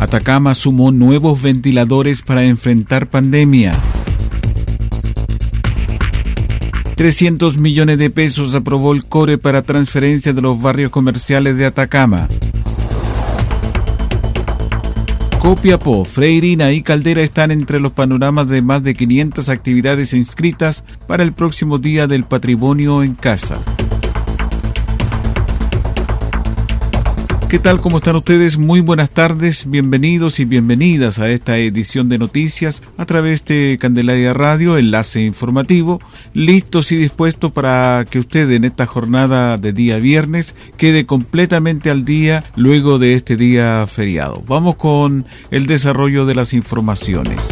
Atacama sumó nuevos ventiladores para enfrentar pandemia. 300 millones de pesos aprobó el CORE para transferencia de los barrios comerciales de Atacama. Copiapó, Freirina y Caldera están entre los panoramas de más de 500 actividades inscritas para el próximo Día del Patrimonio en Casa. ¿Qué tal? ¿Cómo están ustedes? Muy buenas tardes, bienvenidos y bienvenidas a esta edición de noticias a través de Candelaria Radio, enlace informativo, listos y dispuestos para que usted en esta jornada de día viernes quede completamente al día luego de este día feriado. Vamos con el desarrollo de las informaciones.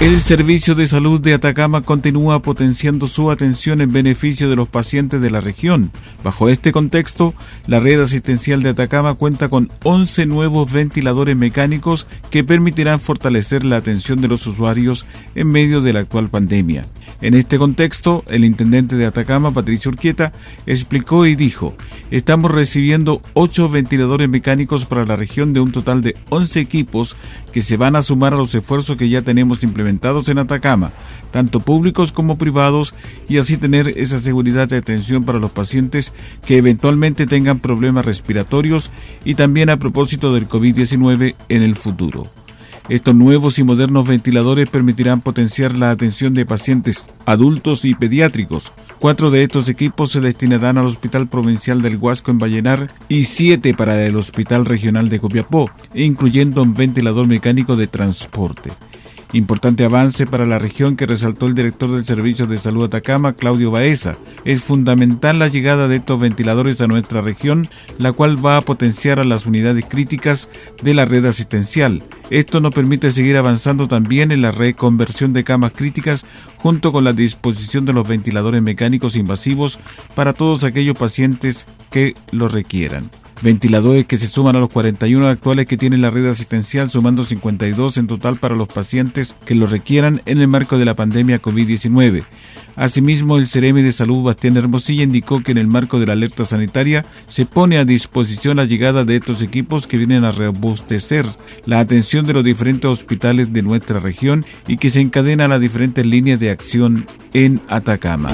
El Servicio de Salud de Atacama continúa potenciando su atención en beneficio de los pacientes de la región. Bajo este contexto, la red asistencial de Atacama cuenta con 11 nuevos ventiladores mecánicos que permitirán fortalecer la atención de los usuarios en medio de la actual pandemia. En este contexto, el intendente de Atacama, Patricio Urquieta, explicó y dijo, estamos recibiendo ocho ventiladores mecánicos para la región de un total de 11 equipos que se van a sumar a los esfuerzos que ya tenemos implementados en Atacama, tanto públicos como privados, y así tener esa seguridad de atención para los pacientes que eventualmente tengan problemas respiratorios y también a propósito del COVID-19 en el futuro. Estos nuevos y modernos ventiladores permitirán potenciar la atención de pacientes adultos y pediátricos. Cuatro de estos equipos se destinarán al Hospital Provincial del Huasco en Vallenar y siete para el Hospital Regional de Copiapó, incluyendo un ventilador mecánico de transporte. Importante avance para la región que resaltó el director del Servicio de Salud Atacama, Claudio Baeza. Es fundamental la llegada de estos ventiladores a nuestra región, la cual va a potenciar a las unidades críticas de la red asistencial. Esto nos permite seguir avanzando también en la reconversión de camas críticas junto con la disposición de los ventiladores mecánicos invasivos para todos aquellos pacientes que lo requieran ventiladores que se suman a los 41 actuales que tiene la red asistencial, sumando 52 en total para los pacientes que lo requieran en el marco de la pandemia COVID-19. Asimismo, el Ceremi de Salud Bastián Hermosilla indicó que en el marco de la alerta sanitaria se pone a disposición la llegada de estos equipos que vienen a robustecer la atención de los diferentes hospitales de nuestra región y que se encadenan a las diferentes líneas de acción en Atacama.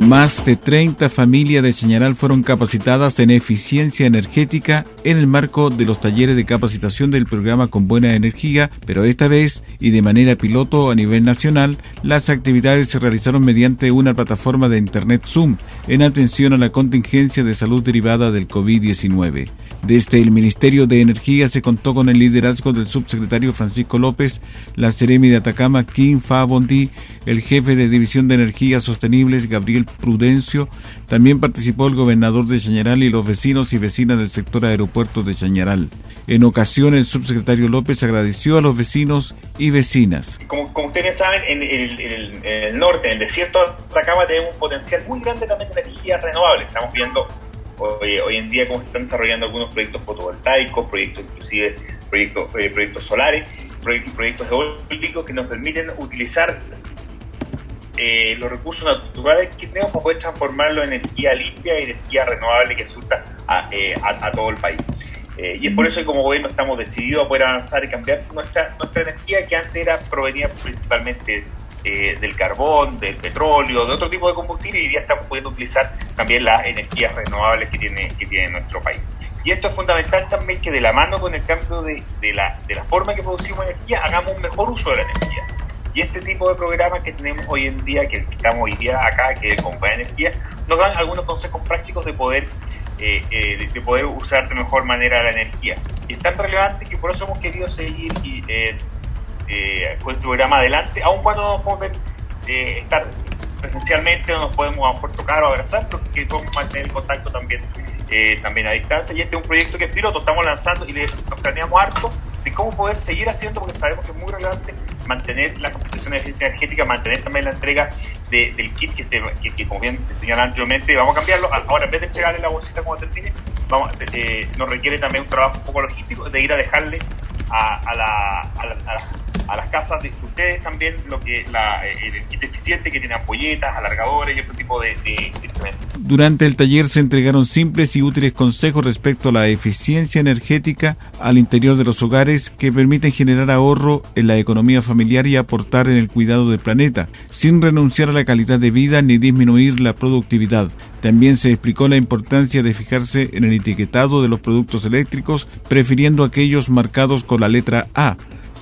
Más de 30 familias de Chañaral fueron capacitadas en eficiencia energética en el marco de los talleres de capacitación del programa Con Buena Energía, pero esta vez y de manera piloto a nivel nacional, las actividades se realizaron mediante una plataforma de Internet Zoom en atención a la contingencia de salud derivada del COVID-19. Desde el Ministerio de Energía se contó con el liderazgo del subsecretario Francisco López, la Ceremi de Atacama, Kim Fabondi, el jefe de División de Energías Sostenibles, Gabriel Prudencio. También participó el gobernador de Chañaral y los vecinos y vecinas del sector aeropuerto de Chañaral. En ocasión, el subsecretario López agradeció a los vecinos y vecinas. Como, ustedes saben, en el, norte, en el desierto de Atacama, tenemos un potencial muy grande también de energía renovable. Estamos viendo hoy, en día cómo se están desarrollando algunos proyectos fotovoltaicos, proyectos inclusive proyectos, eh, proyectos solares, proyectos eólicos que nos permiten utilizar eh, los recursos naturales que tenemos para poder transformarlo en energía limpia y energía renovable que asusta a, eh, todo el país. y es por eso que como gobierno estamos decididos a poder avanzar y cambiar nuestra, nuestra energía que antes era provenía principalmente eh, del carbón, del petróleo, de otro tipo de combustible y ya estamos pudiendo utilizar también las energías renovables que tiene, que tiene nuestro país. Y esto es fundamental también que de la mano con el cambio de, de, la, de la forma que producimos energía, hagamos un mejor uso de la energía. Y este tipo de programas que tenemos hoy en día, que estamos hoy día acá, que es Compañía Energía, nos dan algunos consejos prácticos de poder eh, eh, de, poder usar de mejor manera la energía. Y es tan relevante que por eso hemos querido seguir eh, con este programa adelante, aun cuando no podemos estar presencialmente, no nos podemos a tocar o abrazar, porque podemos mantener el contacto también también a distancia. Y este es un proyecto que es piloto, estamos lanzando y nos planeamos harto de cómo poder seguir haciendo, porque sabemos que es muy relevante mantener la competición de eficiencia energética, mantener también la entrega del kit que, se, que, como bien señalaba anteriormente, vamos a cambiarlo. Ahora, en vez de entregarle la bolsita como termine, vamos, eh, nos requiere también un trabajo un poco logístico de ir a dejarle a, la, a, la, a, las casas de ustedes también lo que la, el kit eficiente que tiene ampolletas, alargadores y otro tipo de, de instrumentos. Durante el taller se entregaron simples y útiles consejos respecto a la eficiencia energética al interior de los hogares que permiten generar ahorro en la economía familiar y aportar en el cuidado del planeta, sin renunciar a la calidad de vida ni disminuir la productividad. También se explicó la importancia de fijarse en el etiquetado de los productos eléctricos, prefiriendo aquellos marcados con la letra A.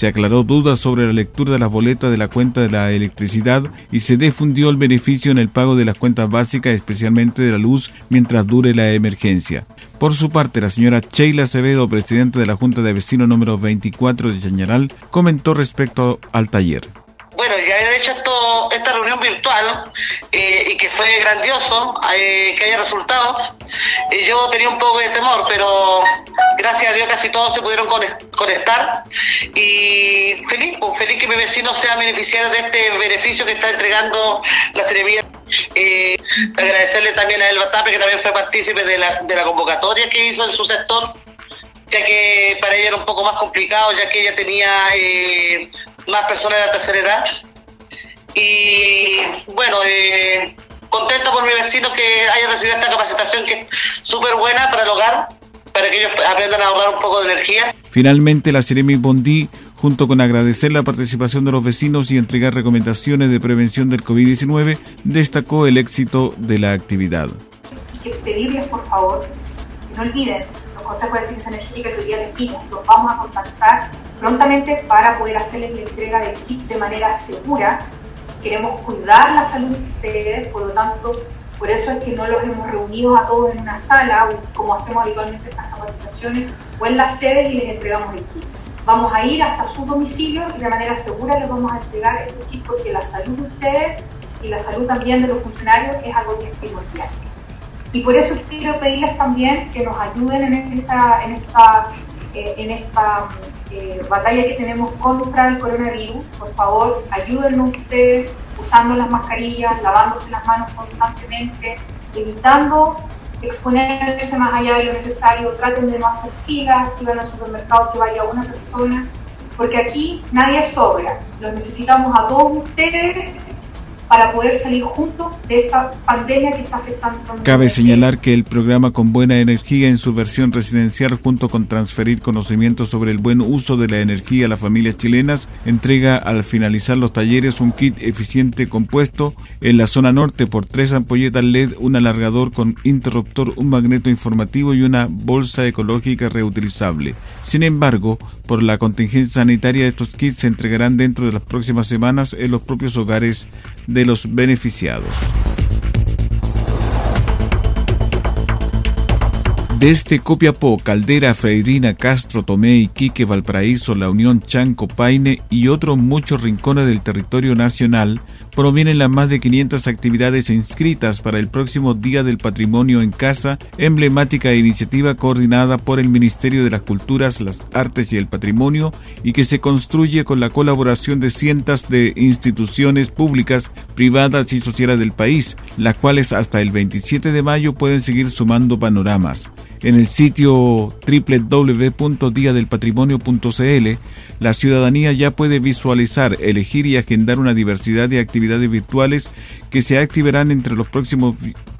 Se aclaró dudas sobre la lectura de las boletas de la cuenta de la electricidad y se difundió el beneficio en el pago de las cuentas básicas, especialmente de la luz, mientras dure la emergencia. Por su parte, la señora Sheila Acevedo, presidenta de la Junta de Vecinos número 24 de Chañaral, comentó respecto al taller bueno, ya he hecho esta virtual eh, y que fue grandioso eh, que haya resultado. Eh, yo tenía un poco de temor, pero gracias a Dios casi todos se pudieron conectar y feliz, pues, feliz que mi vecino sea beneficiario de este beneficio que está entregando la Ceremía. agradecerle también a Elba Tape, que también fue partícipe de la, de la convocatoria que hizo en su sector ya que para ella era un poco más complicado, ya que ella tenía más personas de la tercera edad. Y bueno, eh, contento por mi vecino que haya recibido esta capacitación que es súper buena para el hogar, para que ellos aprendan a ahorrar un poco de energía. Finalmente, la Ceremi Bondi, junto con agradecer la participación de los vecinos y entregar recomendaciones de prevención del COVID-19, destacó el éxito de la actividad. Pedirles, por favor, que no olviden los consejos de eficiencia energética que hoy día les los vamos a contactar prontamente para poder hacerles la entrega del kit de manera segura. Queremos cuidar la salud de ustedes, por lo tanto, por eso es que no los hemos reunido a todos en una sala, como hacemos habitualmente en estas capacitaciones, o en las sedes y les entregamos el kit. Vamos a ir hasta su domicilio y de manera segura les vamos a entregar este kit porque la salud de ustedes y la salud también de los funcionarios es algo que es primordial. Y por eso quiero pedirles también que nos ayuden en esta, en esta, eh, en esta eh, batalla que tenemos contra el coronavirus. Por favor, ayúdennos ustedes usando las mascarillas, lavándose las manos constantemente, evitando exponerse más allá de lo necesario. Traten de no hacer filas, si van al supermercado que vaya una persona, porque aquí nadie sobra. Los necesitamos a todos ustedes para poder salir juntos de esta pandemia que está afectando. Cabe señalar que el programa Con Buena Energía en su versión residencial junto con transferir conocimientos sobre el buen uso de la energía a las familias chilenas entrega al finalizar los talleres un kit eficiente compuesto en la zona norte por tres ampolletas LED, un alargador con interruptor, un magneto informativo y una bolsa ecológica reutilizable. Sin embargo, por la contingencia sanitaria estos kits se entregarán dentro de las próximas semanas en los propios hogares de los beneficiados. Desde Copiapó, Caldera, Freirina, Castro, Tomé, Iquique, Valparaíso, La Unión, Chanco, Paine y otros muchos rincones del territorio nacional provienen las más de 500 actividades inscritas para el próximo Día del Patrimonio en Casa, emblemática iniciativa coordinada por el Ministerio de las Culturas, las Artes y el Patrimonio y que se construye con la colaboración de cientos de instituciones públicas, privadas y sociales del país, las cuales hasta el 27 de mayo pueden seguir sumando panoramas. En el sitio www.diadelpatrimonio.cl, la ciudadanía ya puede visualizar, elegir y agendar una diversidad de actividades virtuales que se activarán entre los próximos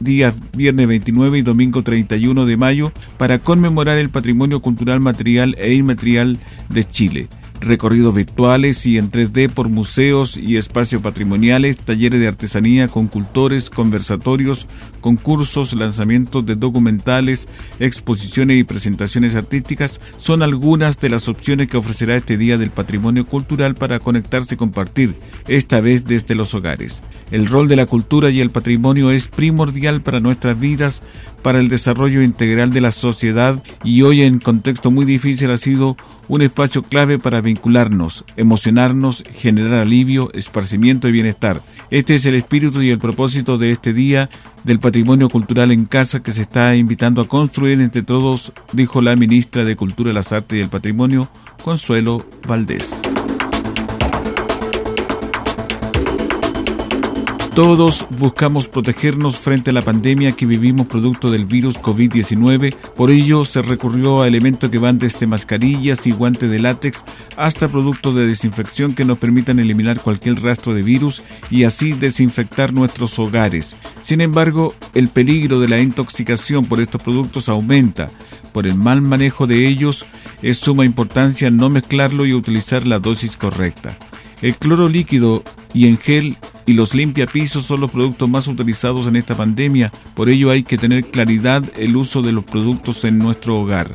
días viernes 29 y domingo 31 de mayo para conmemorar el patrimonio cultural material e inmaterial de Chile. Recorridos virtuales y en 3D por museos y espacios patrimoniales, talleres de artesanía con cultores, conversatorios, concursos, lanzamientos de documentales, exposiciones y presentaciones artísticas son algunas de las opciones que ofrecerá este Día del Patrimonio Cultural para conectarse y compartir, esta vez desde los hogares. El rol de la cultura y el patrimonio es primordial para nuestras vidas, para el desarrollo integral de la sociedad y hoy en contexto muy difícil ha sido un espacio clave para vincularnos, emocionarnos, generar alivio, esparcimiento y bienestar. Este es el espíritu y el propósito de este día del patrimonio cultural en casa que se está invitando a construir entre todos, dijo la ministra de Cultura, las Artes y el Patrimonio, Consuelo Valdés. Todos buscamos protegernos frente a la pandemia que vivimos producto del virus COVID-19, por ello se recurrió a elementos que van desde mascarillas y guantes de látex hasta productos de desinfección que nos permitan eliminar cualquier rastro de virus y así desinfectar nuestros hogares. Sin embargo, el peligro de la intoxicación por estos productos aumenta. Por el mal manejo de ellos, es suma importancia no mezclarlo y utilizar la dosis correcta. El cloro líquido y en gel y los limpiapisos son los productos más utilizados en esta pandemia, por ello hay que tener claridad el uso de los productos en nuestro hogar.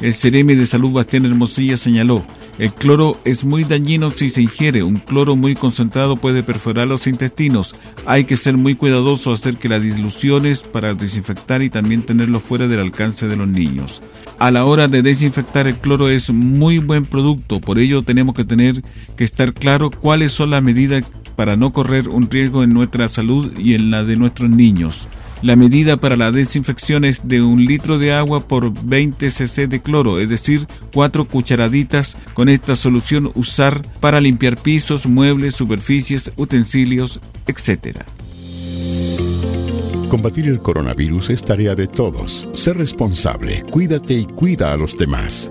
El Ceremi de Salud Bastián Hermosilla señaló, el cloro es muy dañino si se ingiere, un cloro muy concentrado puede perforar los intestinos, hay que ser muy cuidadoso hacer que las diluciones para desinfectar y también tenerlo fuera del alcance de los niños. A la hora de desinfectar el cloro es muy buen producto, por ello tenemos que tener que estar claro cuáles son las medidas para no correr un riesgo en nuestra salud y en la de nuestros niños. La medida para la desinfección es de un litro de agua por 20 cc de cloro, es decir, cuatro cucharaditas con esta solución usar para limpiar pisos, muebles, superficies, utensilios, etc. Combatir el coronavirus es tarea de todos. Sé responsable, cuídate y cuida a los demás.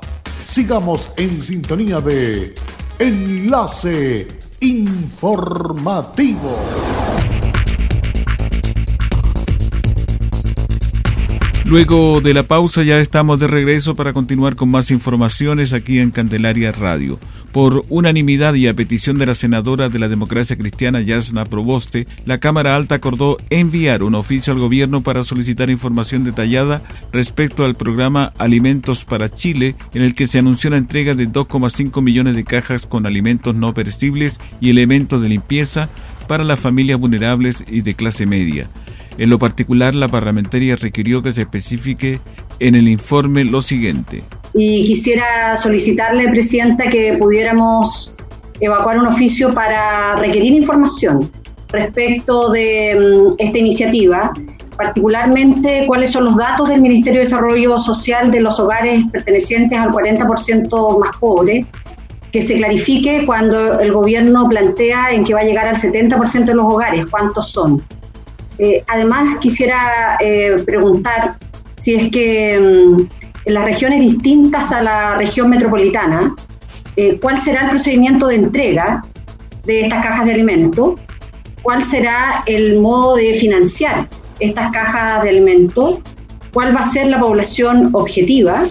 sigamos en sintonía de Enlace Informativo. Luego de la pausa ya estamos de regreso para continuar con más informaciones aquí en Candelaria Radio. Por unanimidad y a petición de la senadora de la democracia cristiana Yasna Proboste, la Cámara Alta acordó enviar un oficio al gobierno para solicitar información detallada respecto al programa Alimentos para Chile, en el que se anunció la entrega de 2,5 millones de cajas con alimentos no perecibles y elementos de limpieza para las familias vulnerables y de clase media. En lo particular, la parlamentaria requirió que se especifique en el informe lo siguiente y quisiera solicitarle, Presidenta, que pudiéramos evacuar un oficio para requerir información respecto de mm, esta iniciativa, particularmente cuáles son los datos del Ministerio de Desarrollo Social de los hogares pertenecientes al 40% más pobre, que se clarifique cuando el gobierno plantea en que va a llegar al 70% de los hogares, cuántos son. Eh, además, quisiera eh, preguntar si es que mm, en las regiones distintas a la región metropolitana, eh, cuál será el procedimiento de entrega de estas cajas de alimento, cuál será el modo de financiar estas cajas de alimento, cuál va a ser la población objetiva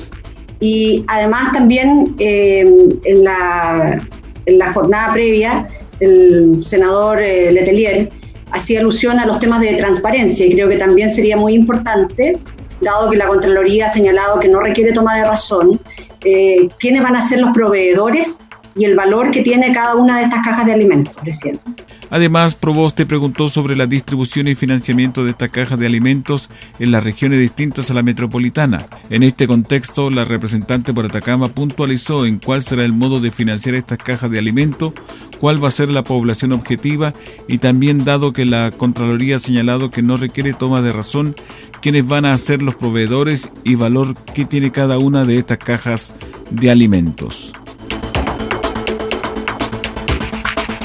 y además también eh, en, la, en la jornada previa el senador eh, Letelier hacía alusión a los temas de transparencia y creo que también sería muy importante, dado que la Contraloría ha señalado que no requiere toma de razón, eh, quiénes van a ser los proveedores y el valor que tiene cada una de estas cajas de alimentos, presidente. Además, Proboste preguntó sobre la distribución y financiamiento de estas cajas de alimentos en las regiones distintas a la metropolitana. En este contexto, la representante por Atacama puntualizó en cuál será el modo de financiar estas cajas de alimentos, cuál va a ser la población objetiva y también dado que la Contraloría ha señalado que no requiere toma de razón, quiénes van a ser los proveedores y valor que tiene cada una de estas cajas de alimentos.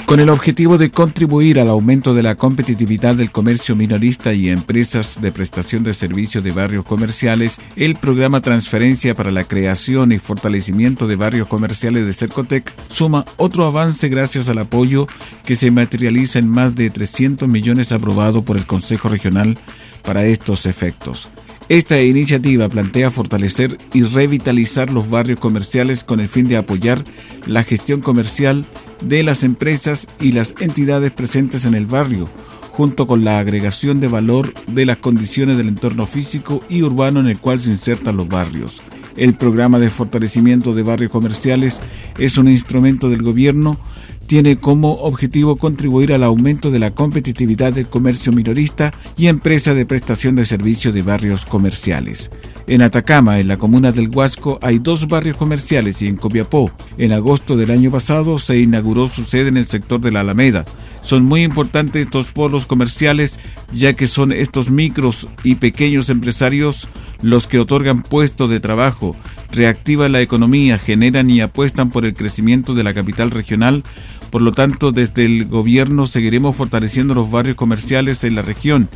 Con el objetivo de contribuir al aumento de la competitividad del comercio minorista y empresas de prestación de servicios de barrios comerciales, el programa Transferencia para la Creación y Fortalecimiento de Barrios Comerciales de Cercotec suma otro avance gracias al apoyo que se materializa en más de 300 millones aprobado por el Consejo Regional para estos efectos. Esta iniciativa plantea fortalecer y revitalizar los barrios comerciales con el fin de apoyar la gestión comercial de las empresas y las entidades presentes en el barrio, junto con la agregación de valor de las condiciones del entorno físico y urbano en el cual se insertan los barrios. El programa de fortalecimiento de barrios comerciales es un instrumento del gobierno tiene como objetivo contribuir al aumento de la competitividad del comercio minorista y empresa de prestación de servicios de barrios comerciales. En Atacama, en la comuna del Huasco, hay dos barrios comerciales y en Copiapó, en agosto del año pasado, se inauguró su sede en el sector de la Alameda. Son muy importantes estos polos comerciales ya que son estos micros y pequeños empresarios los que otorgan puestos de trabajo, reactivan la economía, generan y apuestan por el crecimiento de la capital regional. Por lo tanto, desde el gobierno seguiremos fortaleciendo los barrios comerciales en la región,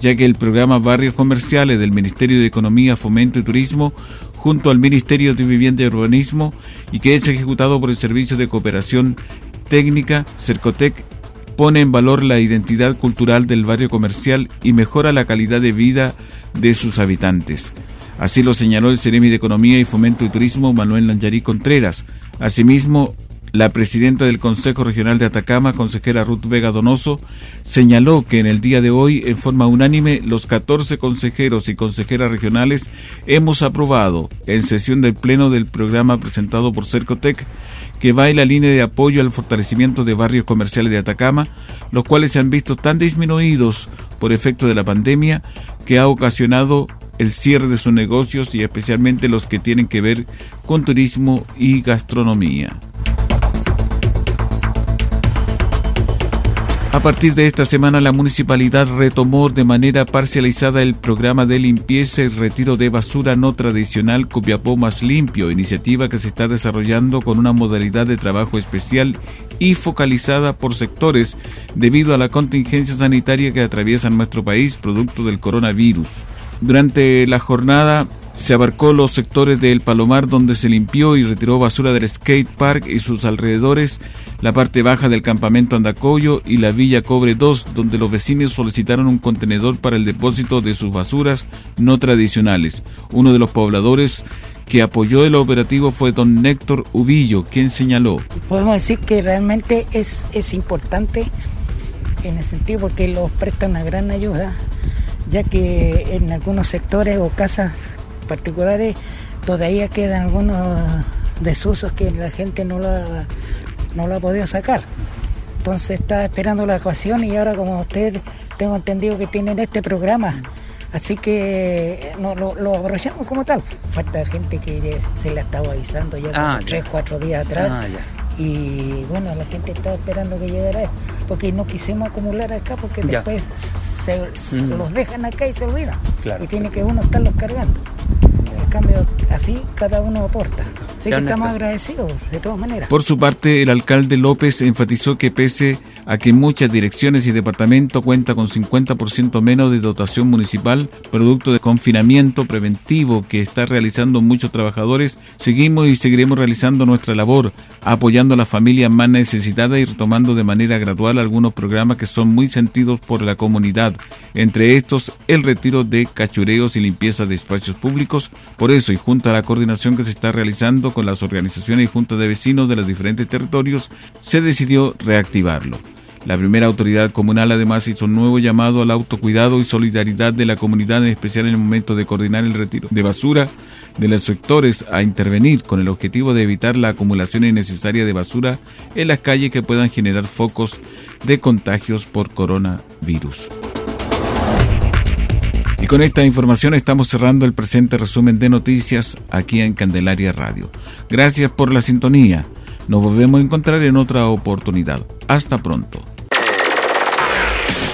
ya que el programa Barrios Comerciales del Ministerio de Economía, Fomento y Turismo junto al Ministerio de Vivienda y Urbanismo y que es ejecutado por el Servicio de Cooperación Técnica, Cercotec, pone en valor la identidad cultural del barrio comercial y mejora la calidad de vida de sus habitantes. Así lo señaló el Ceremi de Economía y Fomento y Turismo Manuel Lanyarí Contreras. Asimismo, la presidenta del Consejo Regional de Atacama, consejera Ruth Vega Donoso, señaló que en el día de hoy, en forma unánime, los 14 consejeros y consejeras regionales hemos aprobado, en sesión del Pleno del programa presentado por Cercotec, que va en la línea de apoyo al fortalecimiento de barrios comerciales de Atacama, los cuales se han visto tan disminuidos por efecto de la pandemia que ha ocasionado el cierre de sus negocios y especialmente los que tienen que ver con turismo y gastronomía. A partir de esta semana, la municipalidad retomó de manera parcializada el programa de limpieza y retiro de basura no tradicional Copiapó Más Limpio, iniciativa que se está desarrollando con una modalidad de trabajo especial y focalizada por sectores debido a la contingencia sanitaria que atraviesa nuestro país producto del coronavirus. Durante la jornada se abarcó los sectores del Palomar donde se limpió y retiró basura del skate park y sus alrededores, la parte baja del campamento Andacoyo y la Villa Cobre 2 donde los vecinos solicitaron un contenedor para el depósito de sus basuras no tradicionales. Uno de los pobladores que apoyó el operativo fue don Néctor Ubillo, quien señaló. Podemos decir que realmente es, es importante en el sentido porque los presta una gran ayuda ya que en algunos sectores o casas particulares todavía quedan algunos desusos que la gente no lo ha, no lo ha podido sacar. Entonces está esperando la ecuación y ahora como ustedes tengo entendido que tienen este programa, así que no, lo, aprovechamos como tal. Falta gente que se le estaba avisando ya, ah, tres, cuatro días atrás. Ah, y bueno, la gente estaba esperando que llegara porque no quisimos acumular acá porque después se, los dejan acá y se olvidan. Y tiene que uno estarlos cargando. Cambio, así cada uno aporta. Así que estamos agradecidos de todas maneras. Por su parte, el alcalde López enfatizó que pese a que muchas direcciones y departamentos cuenta con 50% menos de dotación municipal, producto de confinamiento preventivo que está realizando muchos trabajadores, seguimos y seguiremos realizando nuestra labor, apoyando a las familias más necesitadas y retomando de manera gradual algunos programas que son muy sentidos por la comunidad, entre estos el retiro de cachureos y limpieza de espacios públicos. Por eso, y junto a la coordinación que se está realizando con las organizaciones y juntas de vecinos de los diferentes territorios, se decidió reactivarlo. La primera autoridad comunal además hizo un nuevo llamado al autocuidado y solidaridad de la comunidad, en especial en el momento de coordinar el retiro de basura de los sectores a intervenir con el objetivo de evitar la acumulación innecesaria de basura en las calles que puedan generar focos de contagios por coronavirus. Y con esta información estamos cerrando el presente resumen de noticias aquí en Candelaria Radio. Gracias por la sintonía. Nos volvemos a encontrar en otra oportunidad. Hasta pronto.